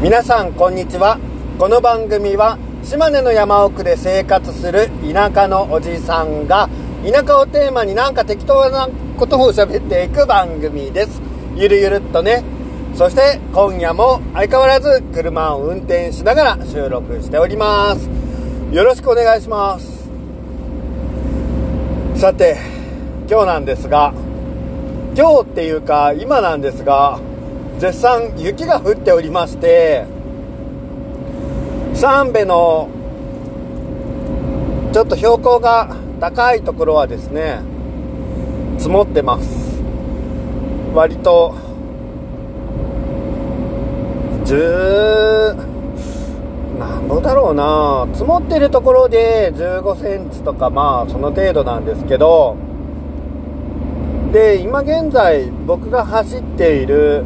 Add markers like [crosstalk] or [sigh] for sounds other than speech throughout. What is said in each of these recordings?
皆さんこんにちは。この番組は島根の山奥で生活する田舎のおじさんが田舎をテーマになんか適当なことを喋っていく番組です。ゆるゆるっとね。そして今夜も相変わらず車を運転しながら収録しております。よろしくお願いします。さて今日なんですが今日っていうか今なんですが絶賛雪が降っておりまして三部のちょっと標高が高いところはですね積もってます。割と10なんぼだろうな。積もってるところで15センチとかまあその程度なんですけどで今現在僕が走っている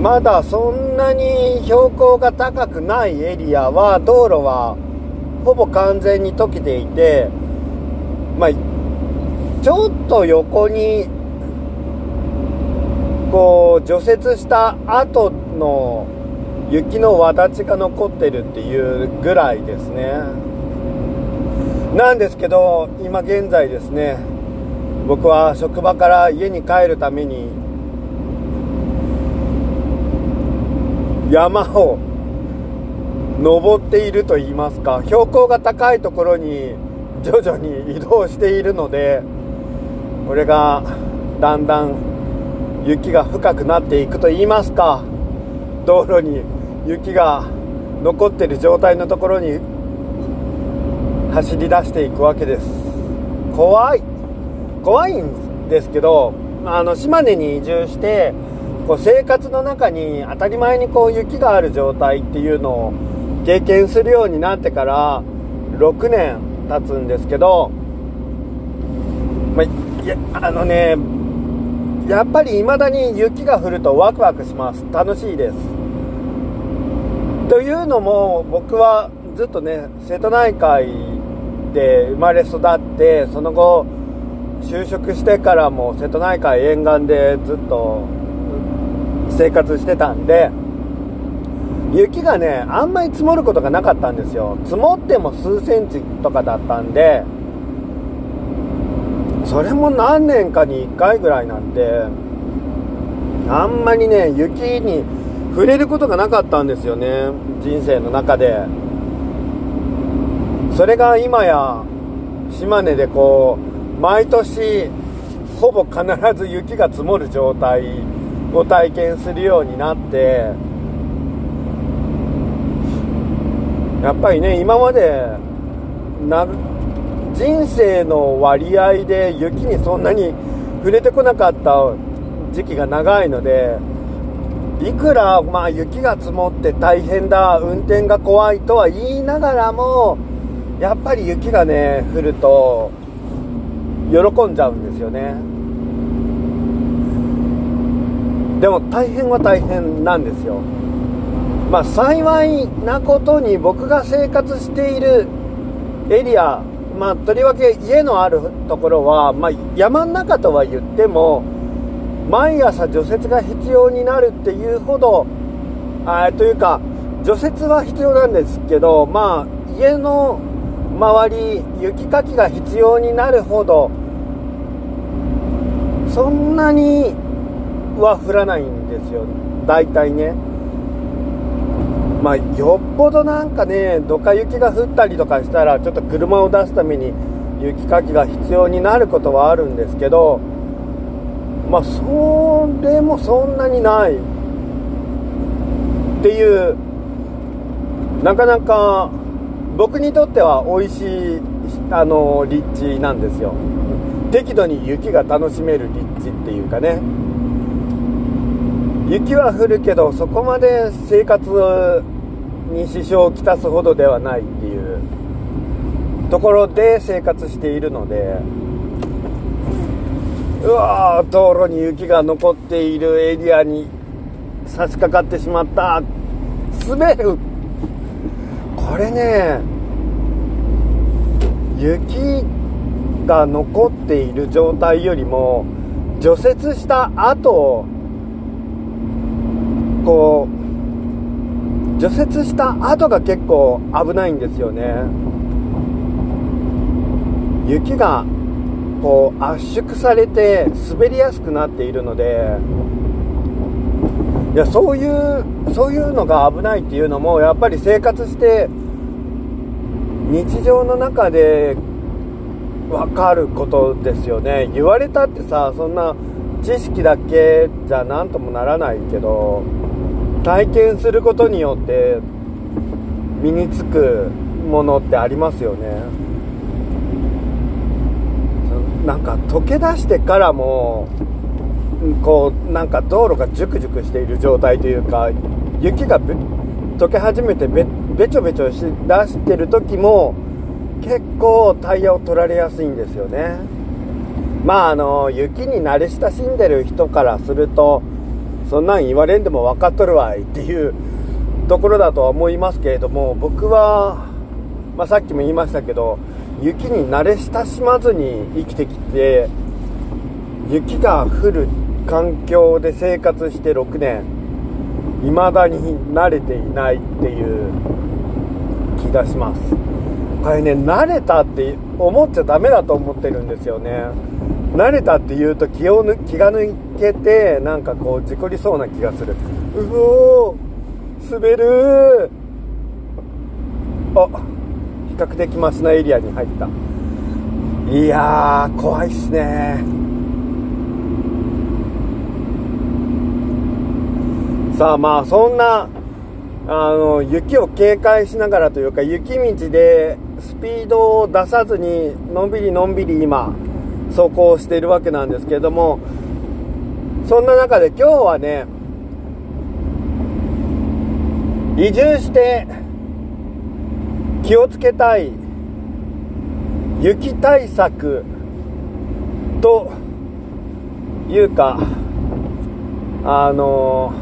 まだそんなに標高が高くないエリアは道路はほぼ完全に溶けていてまあちょっと横にこう除雪した後の雪の輪立ちが残ってるっていうぐらいですね。なんですけど今現在ですね僕は職場から家に帰るために山を登っていると言いますか標高が高いところに徐々に移動しているのでこれがだんだん雪が深くなっていくと言いますか道路に雪が残ってる状態のところに走り出していくわけです。怖い。怖いんですけどあの島根に移住してこう生活の中に当たり前にこう雪がある状態っていうのを経験するようになってから6年経つんですけど、まあ、あのねやっぱり未だに雪が降るとワクワクします。楽しいです。というのも僕はずっとね瀬戸内海で生まれ育ってその後就職してからも瀬戸内海沿岸でずっと生活してたんで雪がねあんまり積もることがなかったんですよ。積もっても数センチとかだったんでそれも何年かに1回ぐらいなんであんまりね雪に触れることがなかったんですよね人生の中で。それが今や島根でこう毎年ほぼ必ず雪が積もる状態を体験するようになってやっぱりね今までな人生の割合で雪にそんなに触れてこなかった時期が長いのでいくら、まあ、雪が積もって大変だ運転が怖いとは言いながらもやっぱり雪がね降ると喜んじゃうんですよね。でも大変は大変なんですよ。まあ幸いなことに僕が生活しているエリアまあとりわけ家のあるところは、まあ、山の中とは言っても毎朝除雪が必要になるっていうほどあというか除雪は必要なんですけどまあ家の周り雪かきが必要になるほどそんなには降らないんですよ。大体ね。まあよっぽどなんかねドカ雪が降ったりとかしたらちょっと車を出すために雪かきが必要になることはあるんですけどまあそれもそんなにない。っていうなかなか僕にとっては美味しいあの立地なんですよ。適度に雪が楽しめる立地っていうかね。雪は降るけどそこまで生活に支障をきたすほどではないっていう。ところで生活しているのでうわー道路に雪が残っているエリアに差し掛かってしまった。滑る。これね雪が残っている状態よりも除雪した後こう除雪した後が結構危ないんですよね。雪がこう圧縮されて滑りやすくなっているので。いやそういうそういうのが危ないっていうのもやっぱり生活して日常の中で分かることですよね。言われたってさそんな知識だけじゃ何ともならないけど。体験することによって身につくものってありますよね。なんか溶け出してからもこうなんか道路がジュクジュクしている状態というか雪が溶け始めてべべちょべちょしだしてる時も結構タイヤを取られやすいんですよね。まああの雪に慣れ親しんでる人からするとそんなん言われんでも分かっとるわいっていうところだとは思いますけれども僕は、まあ、さっきも言いましたけど雪に慣れ親しまずに生きてきて雪が降る環境で生活して6年未だに慣れていないっていう気がします。これね慣れたって思っちゃダメだと思ってるんですよね。慣れたって言うと気を気が抜けてなんかこう事故りそうな気がする。うおー滑るあ比較的マシなエリアに入った。いやー怖いっすね。さあまあそんなあの雪を警戒しながらというか雪道でスピードを出さずにのんびりのんびり今走行しているわけなんですけれどもそんな中で今日はね移住して気をつけたい雪対策というかあの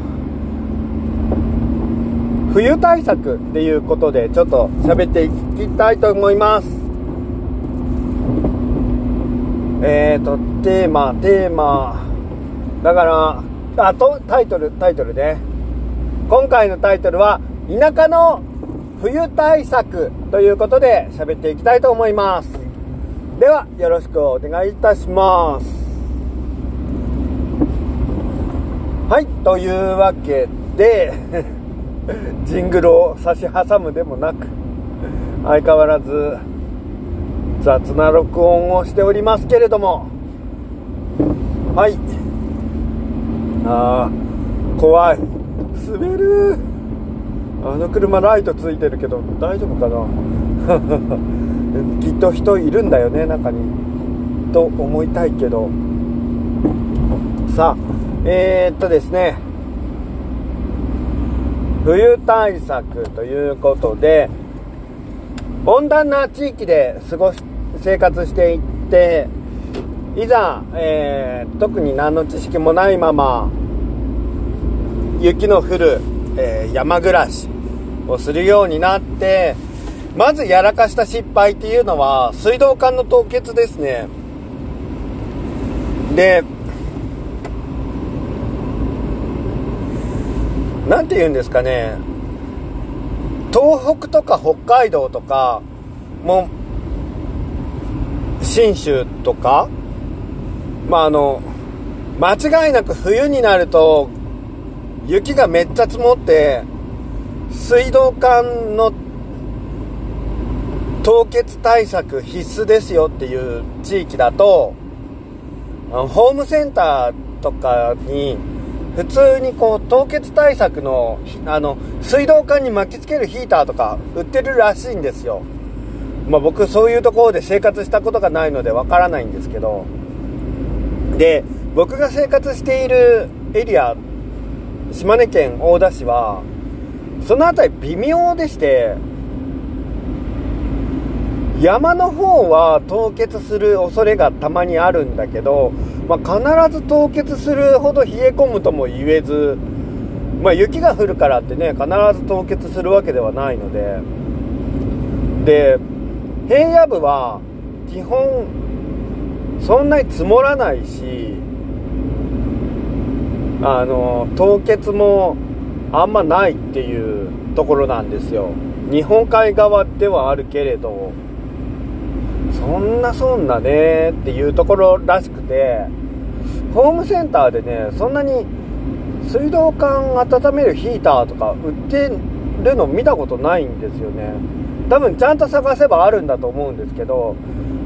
冬対策っていうことでちょっと喋っていきたいと思います。えーとテーマテーマ。だからあとタイトルタイトルね。今回のタイトルは田舎の冬対策ということで喋っていきたいと思います。ではよろしくお願いいたします。はいというわけで [laughs] ジングルを差し挟むでもなく相変わらず雑な録音をしておりますけれども。はい。ああ怖い。滑る。あの車ライトついてるけど大丈夫かな？[laughs] きっと人いるんだよね中に。と思いたいけど。さあえー、っとですね。冬対策ということで温暖な地域で過ごし生活していっていざ、えー、特に何の知識もないまま雪の降る、えー、山暮らしをするようになってまずやらかした失敗っていうのは水道管の凍結ですね。で何て言うんですかね。東北とか北海道とかもう信州とかまああの間違いなく冬になると雪がめっちゃ積もって水道管の凍結対策必須ですよっていう地域だとホームセンターとかに普通にこう凍結対策のあの水道管に巻きつけるヒーターとか売ってるらしいんですよ。まあ、僕そういうところで生活したことがないのでわからないんですけどで僕が生活しているエリア島根県大田市はその辺り微妙でして山の方は凍結する恐れがたまにあるんだけど、まあ、必ず凍結するほど冷え込むとも言えず、まあ、雪が降るからってね必ず凍結するわけではないのでで平野部は基本そんなに積もらないしあの凍結もあんまないっていうところなんですよ。日本海側ではあるけれどそんなそんなねっていうところらしくてホームセンターでねそんなに水道管温めるヒーターとか売ってるの見たことないんですよね。多分ちゃんと探せばあるんだと思うんですけど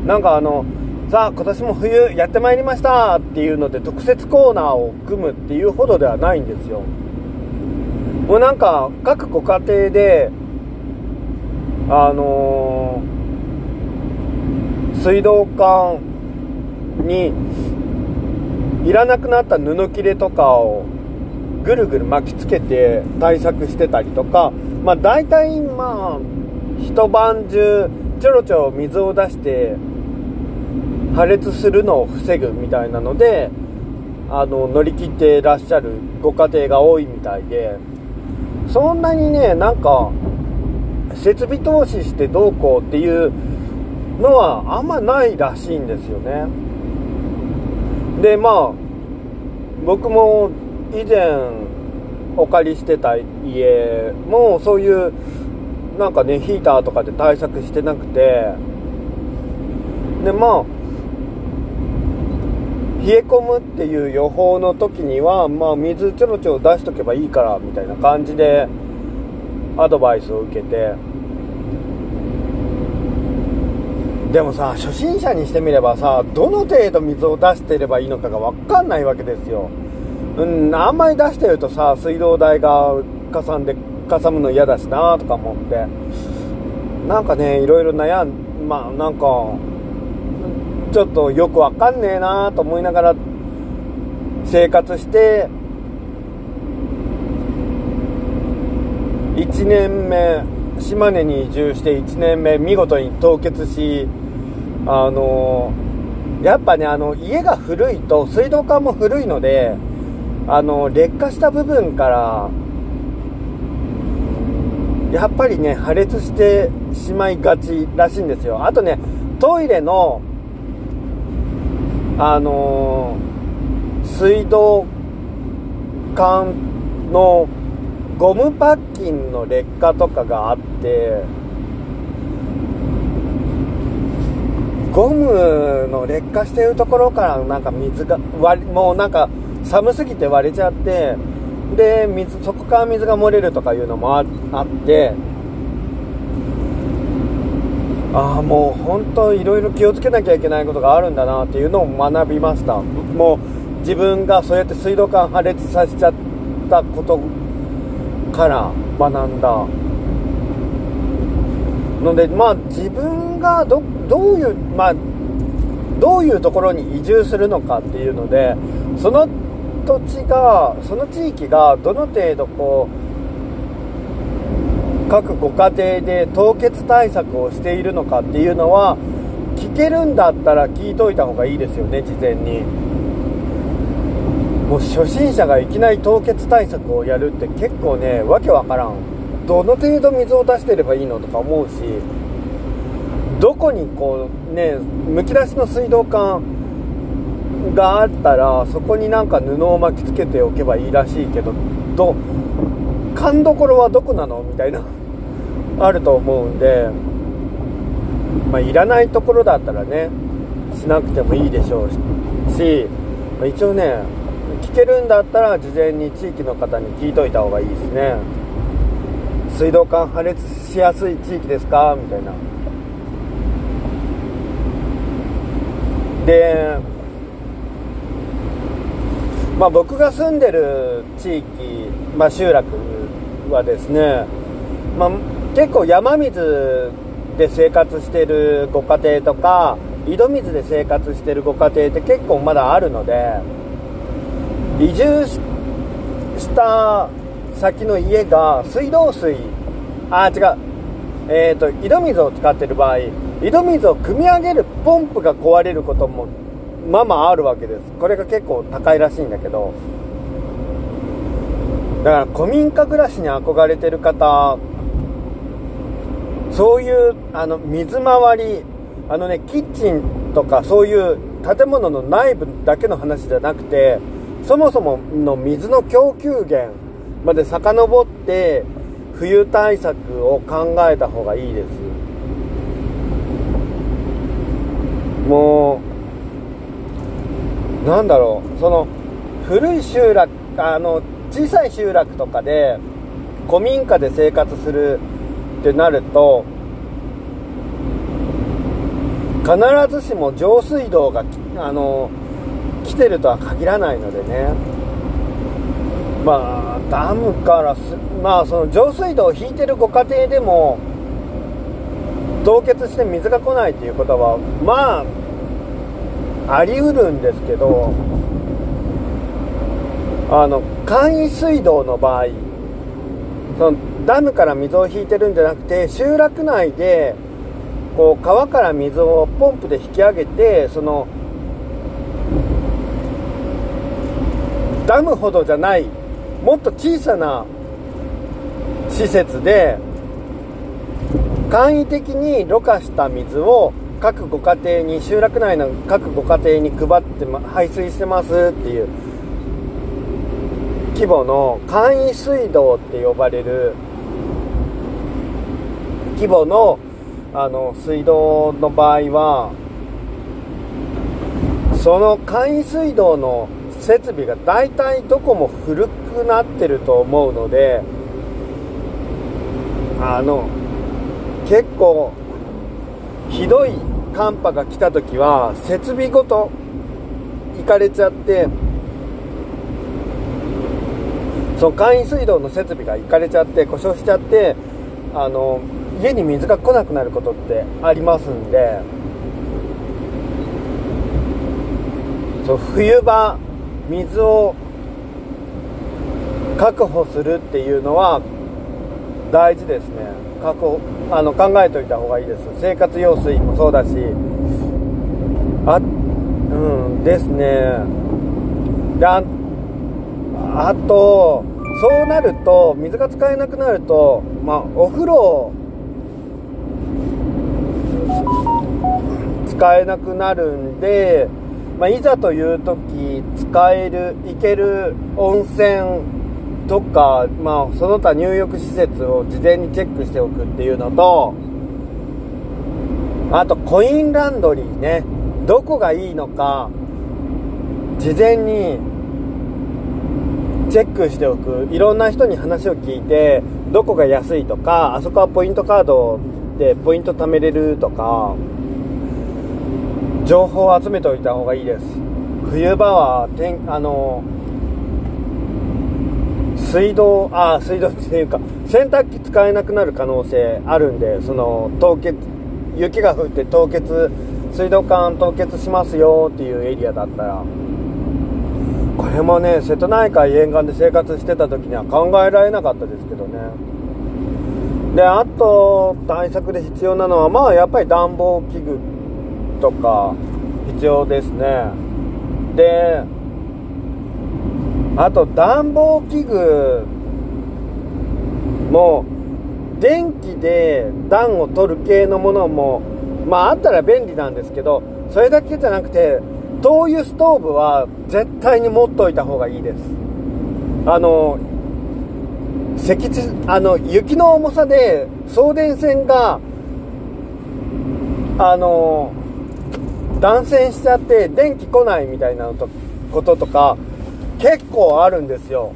なんかあのさあ今年も冬やってまいりましたっていうので特設コーナーを組むっていうほどではないんですよ。もうなんか各ご家庭であのー、水道管にいらなくなった布切れとかをぐるぐる巻きつけて対策してたりとかまあ大体まあ一晩中ちょろちょろ水を出して破裂するのを防ぐみたいなのであの乗り切ってらっしゃるご家庭が多いみたいでそんなにねなんか設備投資してどうこうっていうのはあんまないらしいんですよね。でまあ僕も以前お借りしてた家もそういうなんかねヒーターとかで対策してなくて。でまあ冷え込むっていう予報の時には、まあ、水ちょろちょろ出しとけばいいからみたいな感じでアドバイスを受けて。でもさ初心者にしてみればさどの程度水を出してればいいのかが分かんないわけですよ。うんあんまり出してるとさ水道代がかさんでかさむの嫌だしなとか思って。なんかねいろいろ悩んまあなんかちょっとよくわかんねえなと思いながら生活して1年目島根に移住して1年目見事に凍結しあのやっぱねあの家が古いと水道管も古いのであの劣化した部分からやっぱりね破裂してしまいがちらしいんですよ。あとねトイレのあの水道管のゴムパッキンの劣化とかがあってゴムの劣化してるところからなんか水が割もうなんか寒すぎて割れちゃってで水そこから水が漏れるとかいうのもあってああもう本当いろいろ気をつけなきゃいけないことがあるんだなっていうのを学びました。もう自分がそうやって水道管破裂させちゃったことから学んだ。のでまあ自分がどどういうまあどういうところに移住するのかっていうのでその土地がその地域がどの程度こう各ご家庭で凍結対策をしているのかっていうのは聞けるんだったら聞いといた方がいいですよね事前に。もう初心者がいきなり凍結対策をやるって結構ねわけわからん。どの程度水を出してればいいのとか思うしどこにこうねむき出しの水道管があったらそこになんか布を巻きつけておけばいいらしいけどど勘どころはどこなの？みたいな [laughs] あると思うんでまあいらないところだったらねしなくてもいいでしょうし、まあ、一応ね聞けるんだったら事前に地域の方に聞いといた方がいいですね。水道管破裂しやすい地域ですか？みたいな。でまあ、僕が住んでる地域、まあ、集落はですね、まあ、結構山水で生活してるご家庭とか井戸水で生活してるご家庭って結構まだあるので移住した先の家が水道水あ違うえっ、ー、と井戸水を使ってる場合井戸水を汲み上げるポンプが壊れることもまあまああるわけです。これが結構高いらしいんだけど。だから古民家暮らしに憧れてる方そういうあの水回りあのねキッチンとかそういう建物の内部だけの話じゃなくてそもそもの水の供給源まで遡って冬対策を考えた方がいいです。もうなんだろう。その古い集落あの小さい集落とかで古民家で生活するってなると必ずしも上水道があの来てるとは限らないのでね。まあダムからすまあその上水道を引いてるご家庭でも凍結して水が来ないっていうことはまああり得るんですけどあの簡易水道の場合そのダムから水を引いてるんじゃなくて集落内でこう川から水をポンプで引き上げてそのダムほどじゃないもっと小さな施設で簡易的にろ過した水を各ご家庭に集落内の各ご家庭に配ってま排水してますっていう規模の簡易水道って呼ばれる規模のあの水道の場合はその簡易水道の設備が大体どこも古くなってると思うのであの結構ひどい寒波が来た時は設備ごと行かれちゃってその簡易水道の設備が行かれちゃって故障しちゃってあの家に水が来なくなることってありますんでそう冬場水を確保するっていうのは大事ですね。確保あの考えておいた方がいいです。生活用水もそうだし。あうんですね。でああとそうなると水が使えなくなるとまあお風呂使えなくなるんでまあ、いざという時使える行ける温泉とか、まあ、その他入浴施設を事前にチェックしておくっていうのとあとコインランドリーね。どこがいいのか事前にチェックしておく。いろんな人に話を聞いてどこが安いとかあそこはポイントカードでポイント貯めれるとか情報を集めておいた方がいいです。冬場は天あの水道あ水道っていうか洗濯機使えなくなる可能性あるんでその凍結雪が降って凍結水道管凍結しますよっていうエリアだったらこれもね瀬戸内海沿岸で生活してた時には考えられなかったですけどね。であと対策で必要なのはまあやっぱり暖房器具とか必要ですね。であと暖房器具も電気で暖を取る系のものもまああったら便利なんですけどそれだけじゃなくて灯油ストーブは絶対に持っといた方がいいです。あの積地あの雪の重さで送電線があの断線しちゃって電気来ないみたいなこととか結構あるんですよ。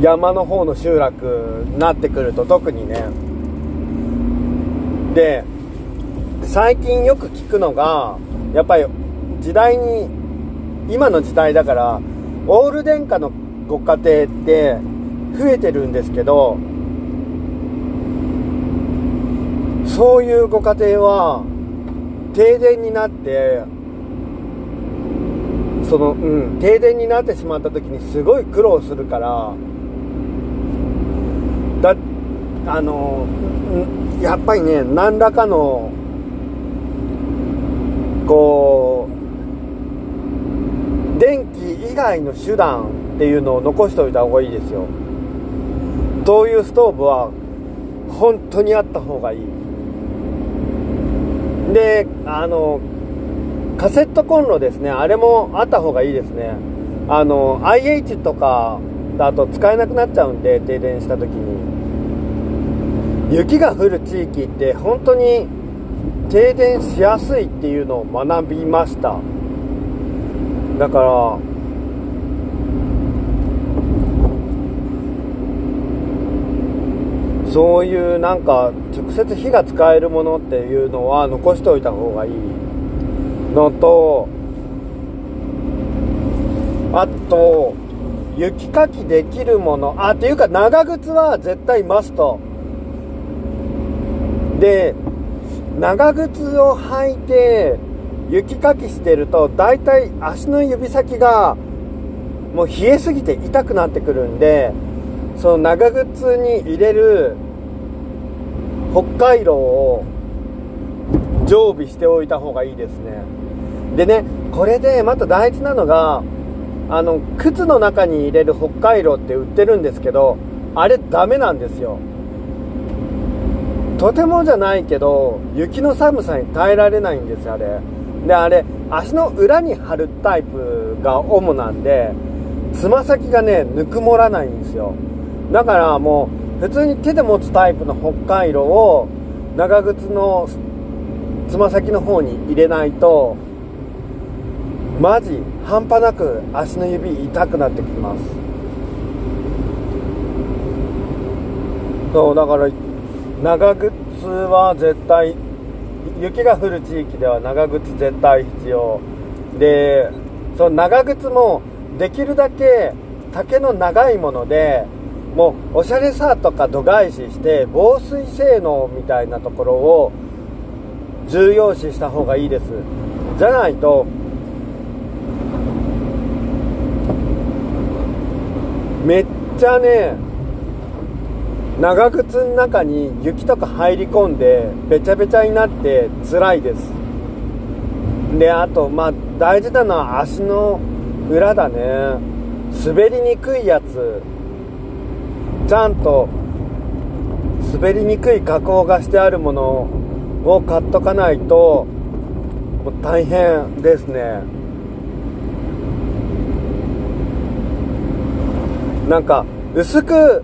山の方の集落になってくると特にね。で最近よく聞くのがやっぱり時代に今の時代だからオール電化のご家庭って増えてるんですけどそういうご家庭は停電になってそのうん。停電になってしまった時にすごい苦労するからだあのやっぱりね何らかのこう電気以外の手段っていうのを残しておいた方がいいですよ。灯油ストーブは本当にあった方がいい。であのカセットコンロですね。あれもあった方がいいですね。あの IH とかあと使えなくなっちゃうんで停電した時に。雪が降る地域って本当に停電しやすいっていうのを学びました。だからそういうなんか直接火が使えるものっていうのは残しておいた方がいい。のとあと雪かきできるもの。あっていうか長靴は絶対マスト。で長靴を履いて雪かきしてると大体足の指先がもう冷えすぎて痛くなってくるんでその長靴に入れる北海道を常備しておいた方がいいですね。でねこれでまた大事なのがあの靴の中に入れる北海道って売ってるんですけどあれダメなんですよ。とてもじゃないけど雪の寒さに耐えられないんですあれ。であれ足の裏に貼るタイプが主なんでつま先がねぬくもらないんですよ。だからもう普通に手で持つタイプの北海道を長靴のつま先の方に入れないとマジ半端なく足の指痛くなってきます。そうだから長靴は絶対雪が降る地域では長靴絶対必要。でその長靴もできるだけ丈の長いものでもうおしゃれさとか度外視して防水性能みたいなところを重要視した方がいいです。じゃないとめっちゃね長靴の中に雪とか入り込んでべちゃべちゃになって辛いです。であとまあ大事なのは足の裏だね。滑りにくいやつ。ちゃんと滑りにくい加工がしてあるものを買っとかないともう大変ですね。なんか薄く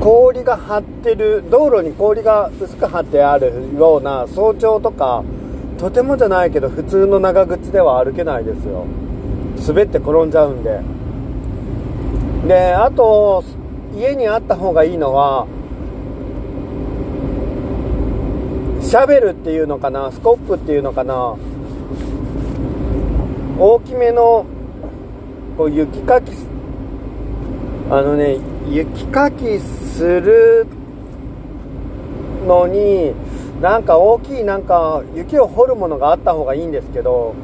氷が張ってる道路に氷が薄く張ってあるような早朝とかとてもじゃないけど普通の長靴では歩けないですよ。滑って転んじゃうんで。であと家にあった方がいいのはシャベルっていうのかなスコップっていうのかな。大きめのこう雪かきあのね雪かきするのになんか大きいなんか雪を掘るものがあった方がいいんですけど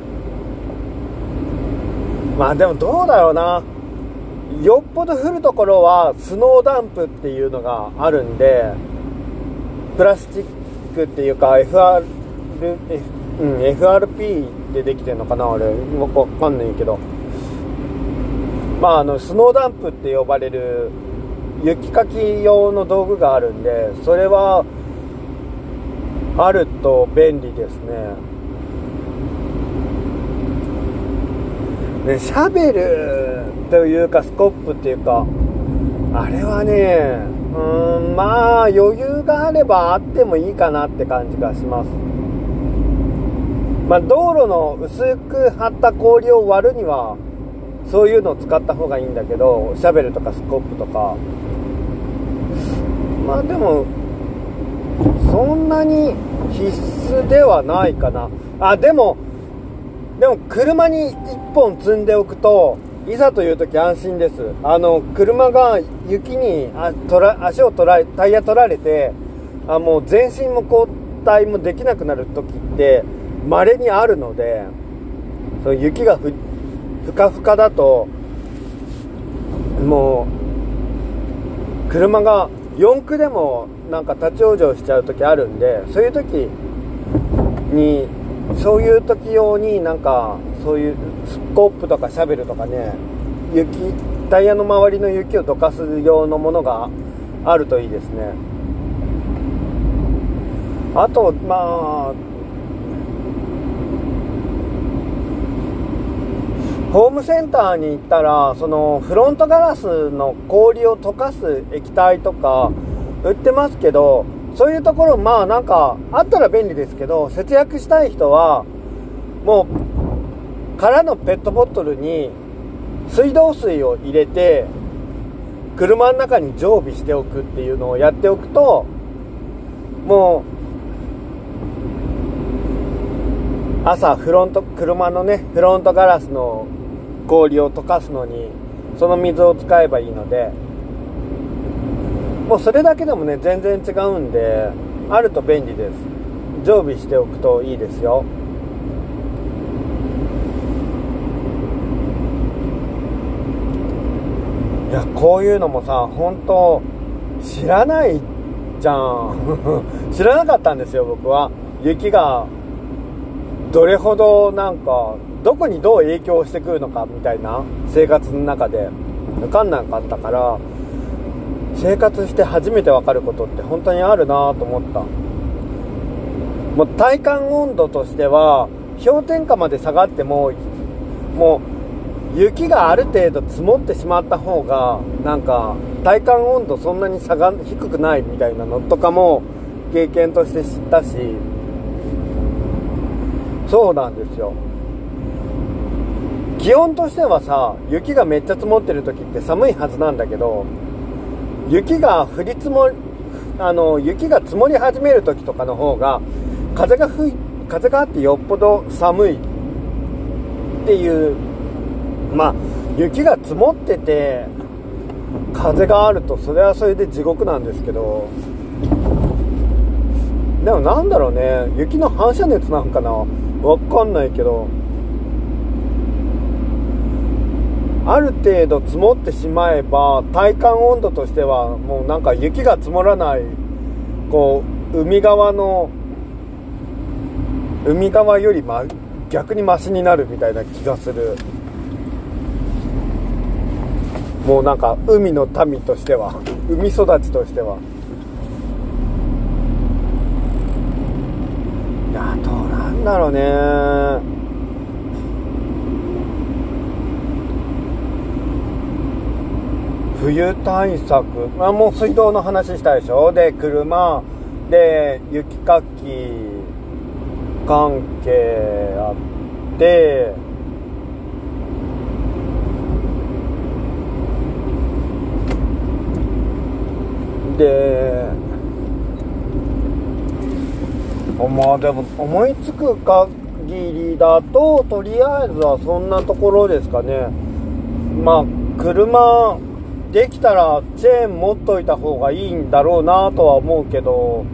まあでもどうだろうな。よっぽど降るところはスノーダンプっていうのがあるんでプラスチックっていうか FR、うん、FRP でできてるのかなあれ。わかんないけど。まああのスノーダンプって呼ばれる雪かき用の道具があるんでそれはあると便利ですね。ねシャベルというかスコップっていうかあれはねうんまあ余裕があればあってもいいかなって感じがします。まあ道路の薄く張った氷を割るにはそういうのを使った方がいいんだけどシャベルとかスコップとか。まあでもそんなに必須ではないかな。あでもでも車に1本積んでおくといざという時安心です。あの車が雪にあとら足を取られタイヤ取られてあもう全身も交代もできなくなる時って稀にあるのでその雪がふふかふかだともう車が四駆でもなんか立ち往生しちゃう時あるんでそういう時にそういう時用になんかそういうスコップとかシャベルとかね雪タイヤの周りの雪をどかす用のものがあるといいですね。あとまあホームセンターに行ったらそのフロントガラスの氷を溶かす液体とか売ってますけどそういうところまあなんかあったら便利ですけど節約したい人はもう空のペットボトルに水道水を入れて車の中に常備しておくっていうのをやっておくともう朝フロント車のねフロントガラスの氷を溶かすのにその水を使えばいいのでもうそれだけでもね全然違うんであると便利です。常備しておくといいですよ。いやこういうのもさ本当知らないじゃん。[laughs] 知らなかったんですよ僕は。雪がどれほどなんかどこにどう影響してくるのかみたいな生活の中で分かんなかったから生活して初めて分かることって本当にあるなと思った。もう体感温度としては氷点下まで下がってももう雪がある程度積もってしまった方がなんか体感温度そんなに差が低くないみたいなのとかも経験として知ったし。そうなんですよ。気温としてはさ雪がめっちゃ積もってる時って寒いはずなんだけど雪が降り積もりあの雪が積もり始める時とかの方が風が吹風があってよっぽど寒いっていうまあ雪が積もってて風があるとそれはそれで地獄なんですけどでもなんだろうね雪の反射熱なんかな？わかんないけど。ある程度積もってしまえば体感温度としてはもうなんか雪が積もらないこう海側の海側より、ま、逆にマシになるみたいな気がする。もうなんか海の民としては海育ちとしては。いやどうなんだろうね。冬対策。あもう水道の話したでしょ？で車。で雪かき関係あって。でまあでも思いつく限りだととりあえずはそんなところですかね。まあ車できたらチェーン持っといた方がいいんだろうなとは思うけど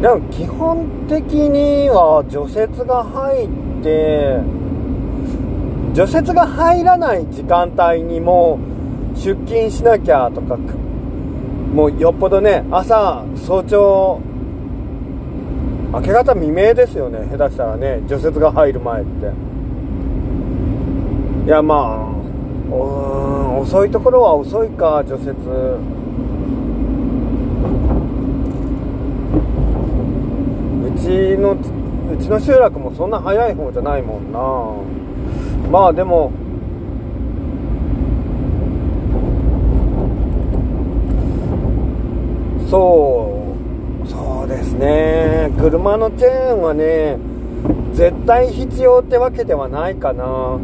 でも基本的には除雪が入って除雪が入らない時間帯にも出勤しなきゃとかもうよっぽどね朝早朝明け方未明ですよね下手したらね除雪が入る前って。いやまあうん遅いところは遅いか除雪。うちのうちの集落もそんな早い方じゃないもんな。まあでもそうそうですね。車のチェーンはね絶対必要ってわけではないかな。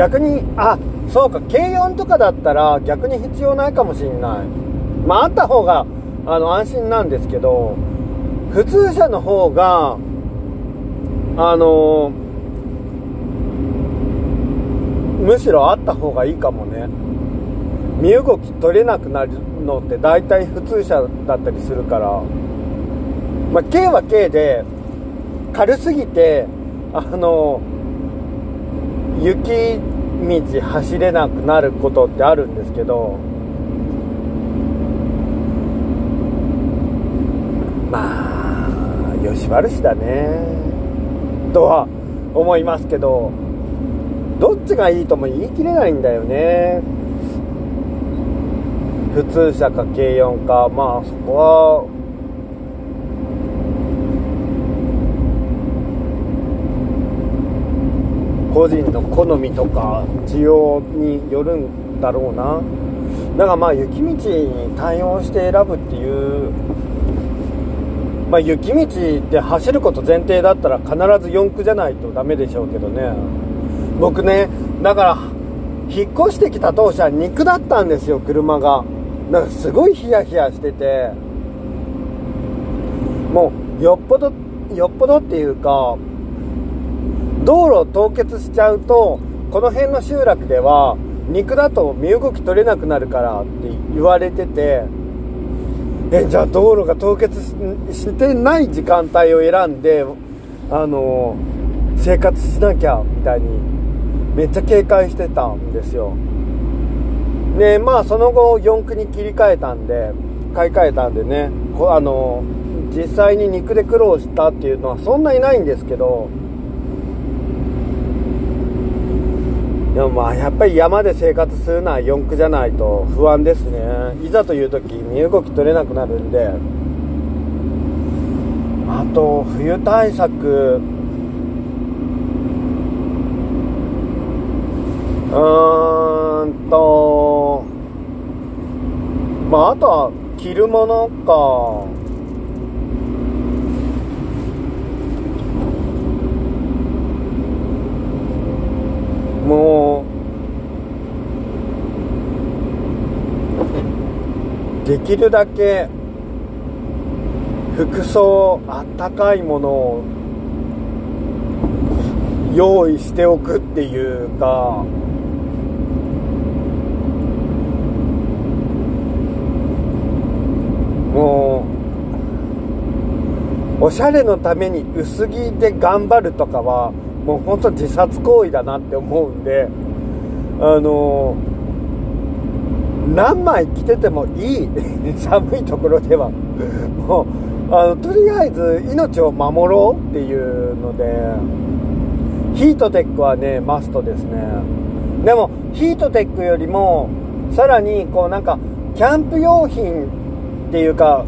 逆にあそうか軽音とかだったら逆に必要ないかもしんない。まああった方があの安心なんですけど普通車の方があのむしろあった方がいいかもね。身動き取れなくなるのって大体普通車だったりするから。まあ軽は軽で軽すぎてあの雪道走れなくなることってあるんですけどまあよし悪しだね。とは思いますけどどっちがいいとも言い切れないんだよね。普通車か軽4かまあそこは個人の好みとか需要によるんだろうな。だからまあ雪道に対応して選ぶっていうまあ雪道で走ること前提だったら必ず4駆じゃないとダメでしょうけどね。僕ねだから引っ越してきた当初は肉だったんですよ車が。だかすごいヒヤヒヤしてて。もうよっぽどよっぽどっていうか道路凍結しちゃうとこの辺の集落では肉だと身動き取れなくなるからって言われててえじゃあ道路が凍結してない時間帯を選んであの生活しなきゃみたいにめっちゃ警戒してたんですよ。でまあその後4区に切り替えたんで買い替えたんでねあの実際に肉で苦労したっていうのはそんなにないんですけどでもまあやっぱり山で生活するのは四駆じゃないと不安ですね。いざという時身動き取れなくなるんで。あと冬対策。うーんと。まああとは着るものか。もうできるだけ服装あったかいものを用意しておくっていうかもうおしゃれのために薄着で頑張るとかはもう本当自殺行為だなって思うんであの何枚着ててもいい [laughs] 寒いところでは。もうあのとりあえず命を守ろうっていうのでヒートテックはねマストですね。でもヒートテックよりもさらにこうなんかキャンプ用品っていうか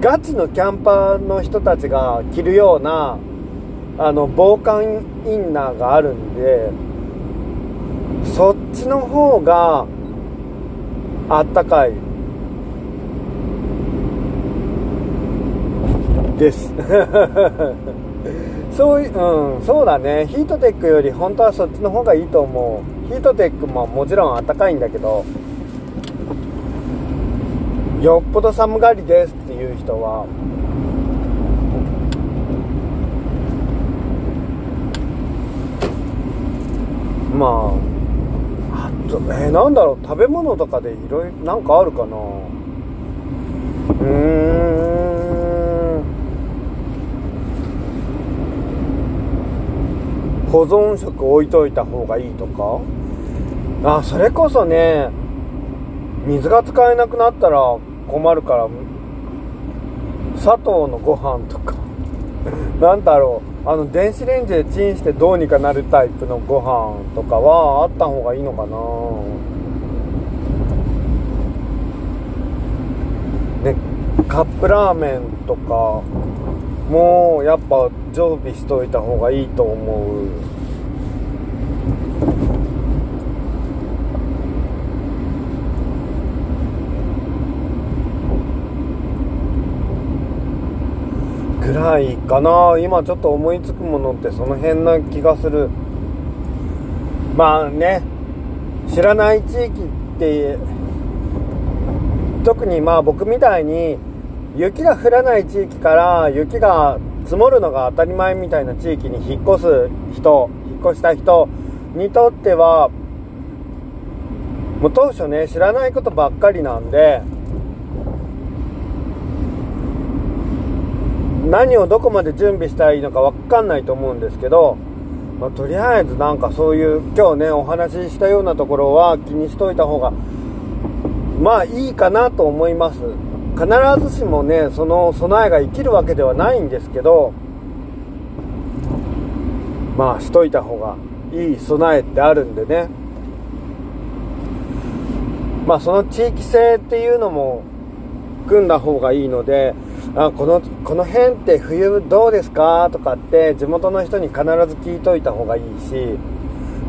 ガチのキャンパーの人たちが着るようなあの防寒インナーがあるんでそっちの方があったかい。です。[laughs] そういうんそうだね。ヒートテックより本当はそっちの方がいいと思う。ヒートテックももちろんあったかいんだけどよっぽど寒がりですっていう人はまあとえー、なんだろう食べ物とかでいろいろなんかあるかな。うん。保存食置いといた方がいいとか？あそれこそね水が使えなくなったら困るから砂糖のご飯とか。なんだろう。あの電子レンジでチンしてどうにかなるタイプのご飯とかはあった方がいいのかな？ねカップラーメンとかもやっぱ常備しといた方がいいと思う。ぐらいかな。今ちょっと思いつくものってその辺な気がする。まあね。知らない地域って特にまあ僕みたいに雪が降らない地域から雪が積もるのが当たり前みたいな地域に引っ越す人引っ越した人にとってはもう当初ね知らないことばっかりなんで何をどこまで準備したらいいのか分かんないと思うんですけど、まあ、とりあえずなんかそういう今日ねお話ししたようなところは気にしといた方がまあいいかなと思います。必ずしもねその備えが生きるわけではないんですけどまあしといた方がいい備えってあるんでね。まあその地域性っていうのも組んだ方がいいのであこのこの辺って冬どうですか？とかって地元の人に必ず聞いといた方がいいし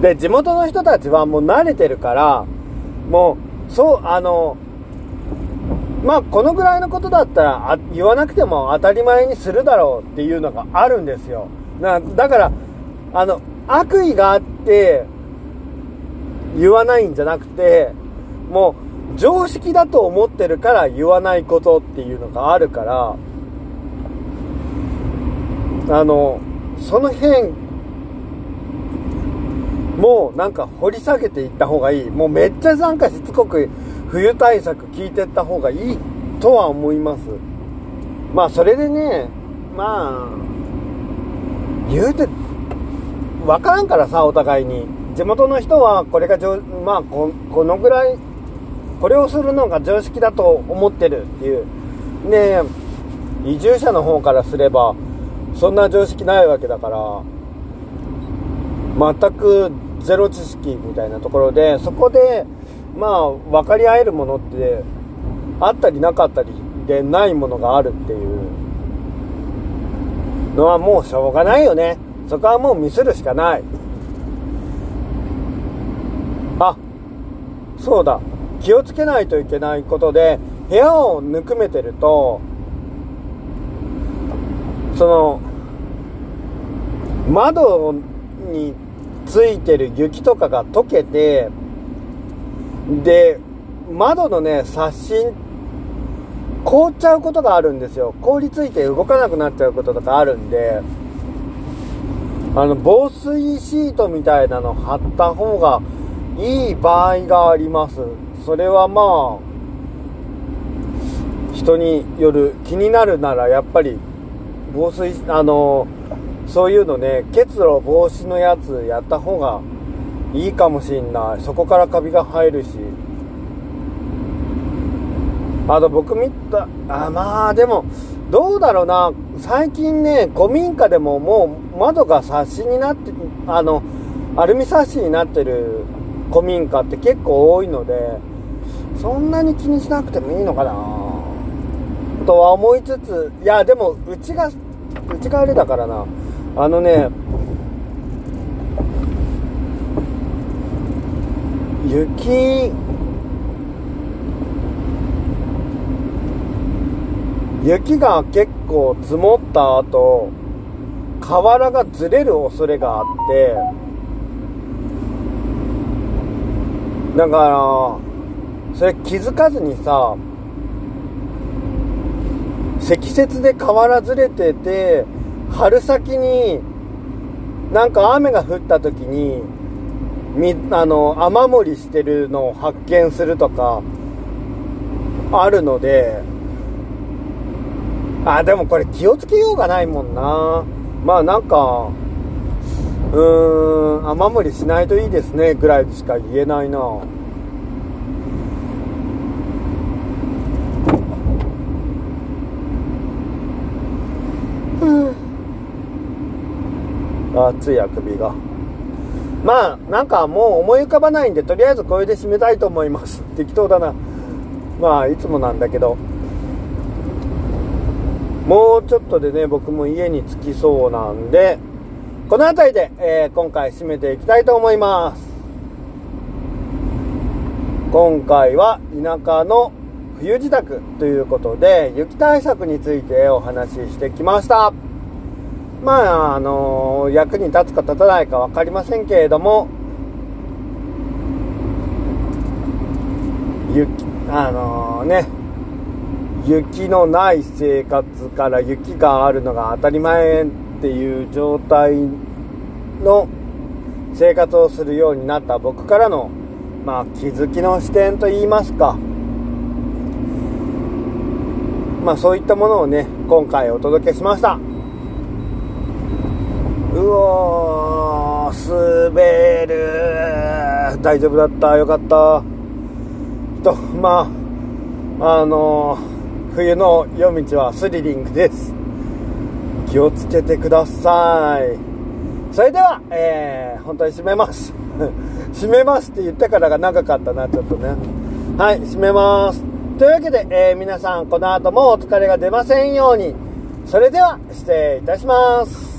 で、地元の人たちはもう慣れてるから、もう、そう、あの、まあ、このぐらいのことだったらあ、言わなくても当たり前にするだろうっていうのがあるんですよ。だから、あの、悪意があって、言わないんじゃなくて、もう、常識だと思ってるから言わないことっていうのがあるから、あの、その辺、もうなんか掘り下げていった方がいい。もうめっちゃなんかしつこく冬対策聞いてった方がいいとは思います。まあそれでね、まあ、言うて、わからんからさ、お互いに。地元の人はこれがまあこ、このぐらい、これをするのが常識だと思ってるっていう。ね移住者の方からすれば、そんな常識ないわけだから、全くゼロ知識みたいなところで、そこで、まあ、分かり合えるものって、あったりなかったりでないものがあるっていうのはもうしょうがないよね。そこはもうミスるしかない。あ、そうだ。気をつけないといけないことで、部屋をぬくめてると、その、窓についてる雪とかが溶けて、で、窓のね、刷新、凍っちゃうことがあるんですよ。凍りついて動かなくなっちゃうこととかあるんで、あの、防水シートみたいなの貼った方がいい場合があります。それはまあ、人による気になるならやっぱり防水、あの、そういうのね、結露防止のやつやった方がいいかもしんない。そこからカビが生えるし。あと僕見た、あ、まあでも、どうだろうな。最近ね、古民家でももう窓がサッシになって、あの、アルミサッシになってる古民家って結構多いので、そんなに気にしなくてもいいのかな？とは思いつつ、いや、でも、うちが、うちがあれだからな。あのね、雪、雪が結構積もった後、瓦がずれる恐れがあって、だから、それ気づかずにさ、積雪で瓦ずれてて、春先になんか雨が降った時にみあの雨漏りしてるのを発見するとかあるのであでもこれ気をつけようがないもんな。まあなんかうーん雨漏りしないといいですねぐらいしか言えないな。熱いあくびが。まあ、なんかもう思い浮かばないんで、とりあえずこれで締めたいと思います。適当だな。まあ、いつもなんだけど。もうちょっとでね、僕も家に着きそうなんで、この辺りで、えー、今回締めていきたいと思います。今回は田舎の冬支度ということで、雪対策についてお話ししてきました。まあ、あの役に立つか立たないか分かりませんけれども、雪、あの、ね、雪のない生活から雪があるのが当たり前っていう状態の生活をするようになった僕からの、まあ、気づきの視点といいますか、まあ、そういったものをね、今回お届けしました。うおー、滑る大丈夫だった？よかった。と、まあ、あの、冬の夜道はスリリングです。気をつけてください。それでは、えー、本当に締めます。[laughs] 締めますって言ってからが長かったな、ちょっとね。はい、締めます。というわけで、えー、皆さん、この後もお疲れが出ませんように。それでは、失礼いたします。